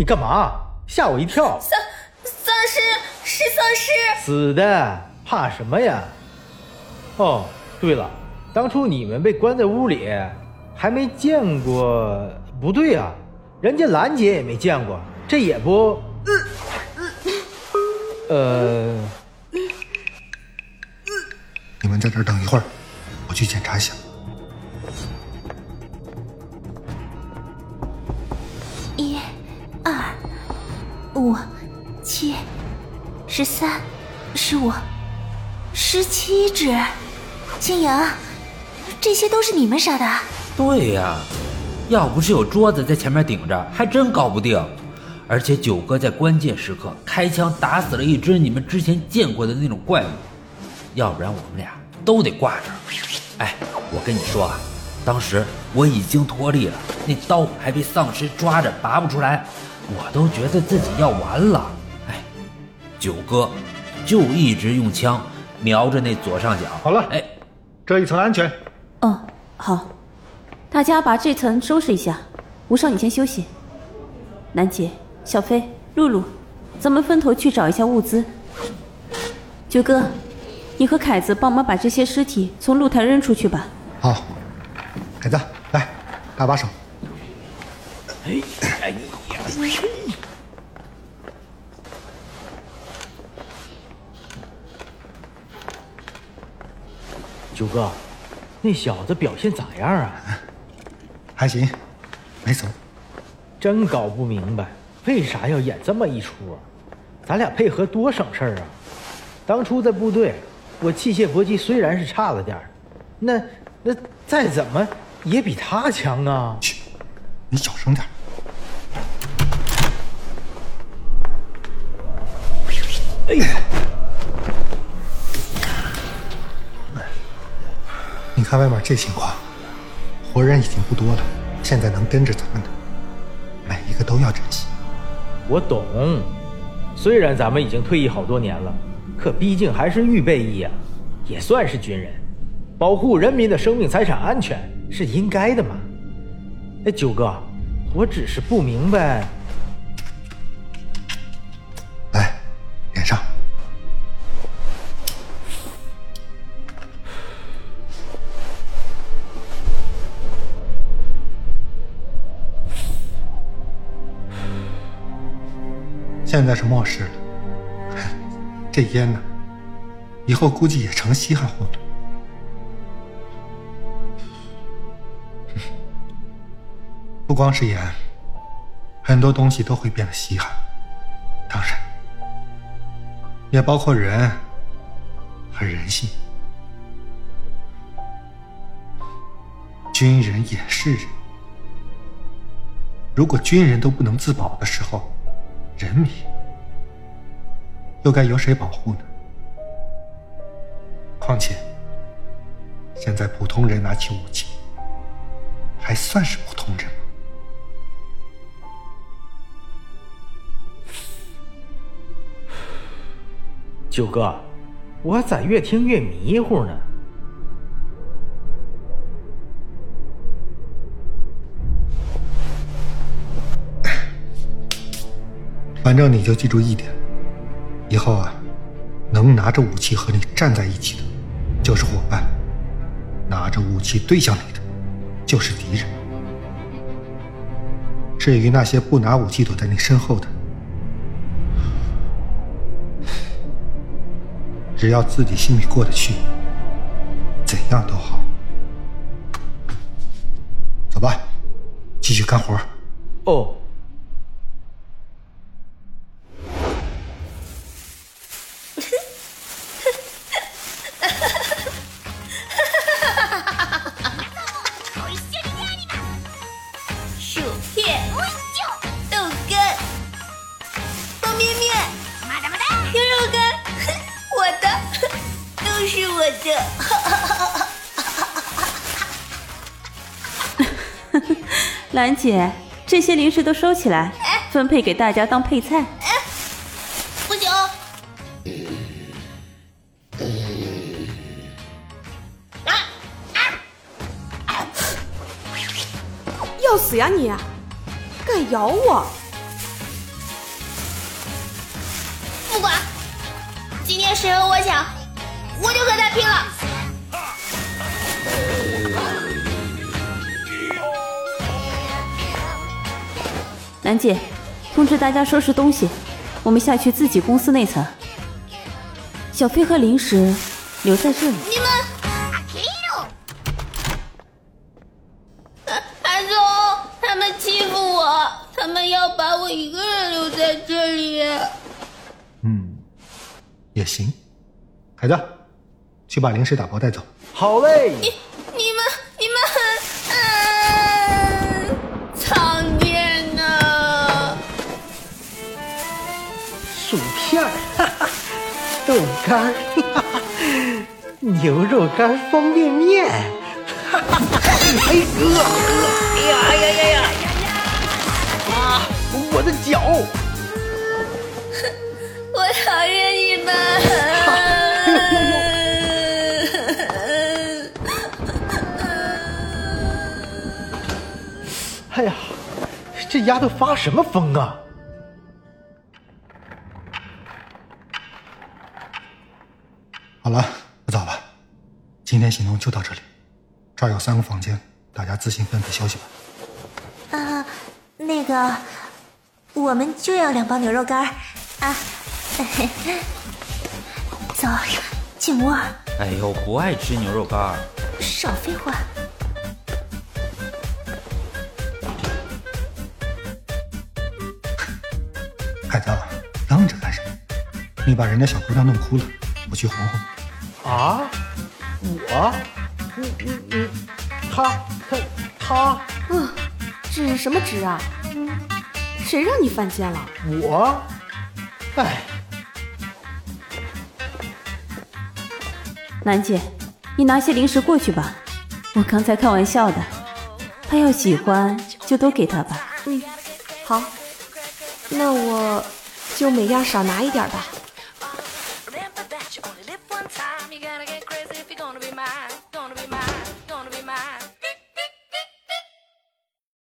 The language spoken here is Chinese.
你干嘛？吓我一跳！丧丧尸是丧尸，死的，怕什么呀？哦，对了，当初你们被关在屋里，还没见过，不对啊，人家兰姐也没见过，这也不，呃，你们在这儿等一会儿，我去检查一下。十三、十五、十七只，青阳，这些都是你们杀的？对呀，要不是有桌子在前面顶着，还真搞不定。而且九哥在关键时刻开枪打死了一只你们之前见过的那种怪物，要不然我们俩都得挂这儿。哎，我跟你说啊，当时我已经脱力了，那刀还被丧尸抓着拔不出来，我都觉得自己要完了。哎，九哥就一直用枪瞄着那左上角。好了哎，这一层安全。哦，好，大家把这层收拾一下。吴少，你先休息。楠姐、小飞、露露，咱们分头去找一下物资。九哥，你和凯子帮忙把这些尸体从露台扔出去吧。好，凯子，来，搭把手。哎，哎呀，九哥，那小子表现咋样啊？还行，没怂。真搞不明白，为啥要演这么一出啊？咱俩配合多省事儿啊！当初在部队，我器械搏击虽然是差了点儿，那那再怎么也比他强啊！嘘，你小声点。哎呀，看外面这情况，活人已经不多了，现在能跟着咱们的，每一个都要珍惜。我懂，虽然咱们已经退役好多年了，可毕竟还是预备役啊、也算是军人，保护人民的生命财产安全是应该的嘛。哎，九哥，我只是不明白，现在是末世了，这烟呢，以后估计也成稀罕货了。不光是烟，很多东西都会变得稀罕，当然，也包括人和人性。军人也是人，如果军人都不能自保的时候，人民又该由谁保护呢？况且，现在普通人拿起武器，还算是普通人吗？九哥，我咋越听越迷糊呢？反正你就记住一点，以后啊，能拿着武器和你站在一起的，就是伙伴；拿着武器对向你的，就是敌人。至于那些不拿武器躲在你身后的，只要自己心里过得去，怎样都好。走吧，继续干活。哦，兰姐，这些零食都收起来，分配给大家当配菜。不行！要死呀你！敢咬我！不管，今天谁和我抢？我就和他拼了。兰姐，通知大家收拾东西，我们下去自己公司那层。小飞和零食留在这里。你们，韩总，他们欺负我，他们要把我一个人留在这里。嗯，也行。孩子，去把零食打包带走。好嘞。你你们你们，嗯，苍天呐！薯片儿，哈哈，豆干儿，哈哈，牛肉干方便面，哈哈，哎饿饿，哎呀哎呀呀呀！啊，我的脚！这丫头发什么疯啊？好了，不早了，今天行动就到这里。这儿有三个房间，大家自行分配休息吧。啊，那个，我们就要两包牛肉干儿啊！走，进屋，哎呦，不爱吃牛肉干儿。少废话。孩子，愣着干什么？你把人家小姑娘弄哭了，我去哄哄。啊，我，嗯嗯嗯，他他他，嗯，指什么纸啊？谁让你犯贱了？我，哎，楠姐，你拿些零食过去吧。我刚才开玩笑的，他要喜欢就都给他吧。嗯，好，那我就每样少拿一点吧。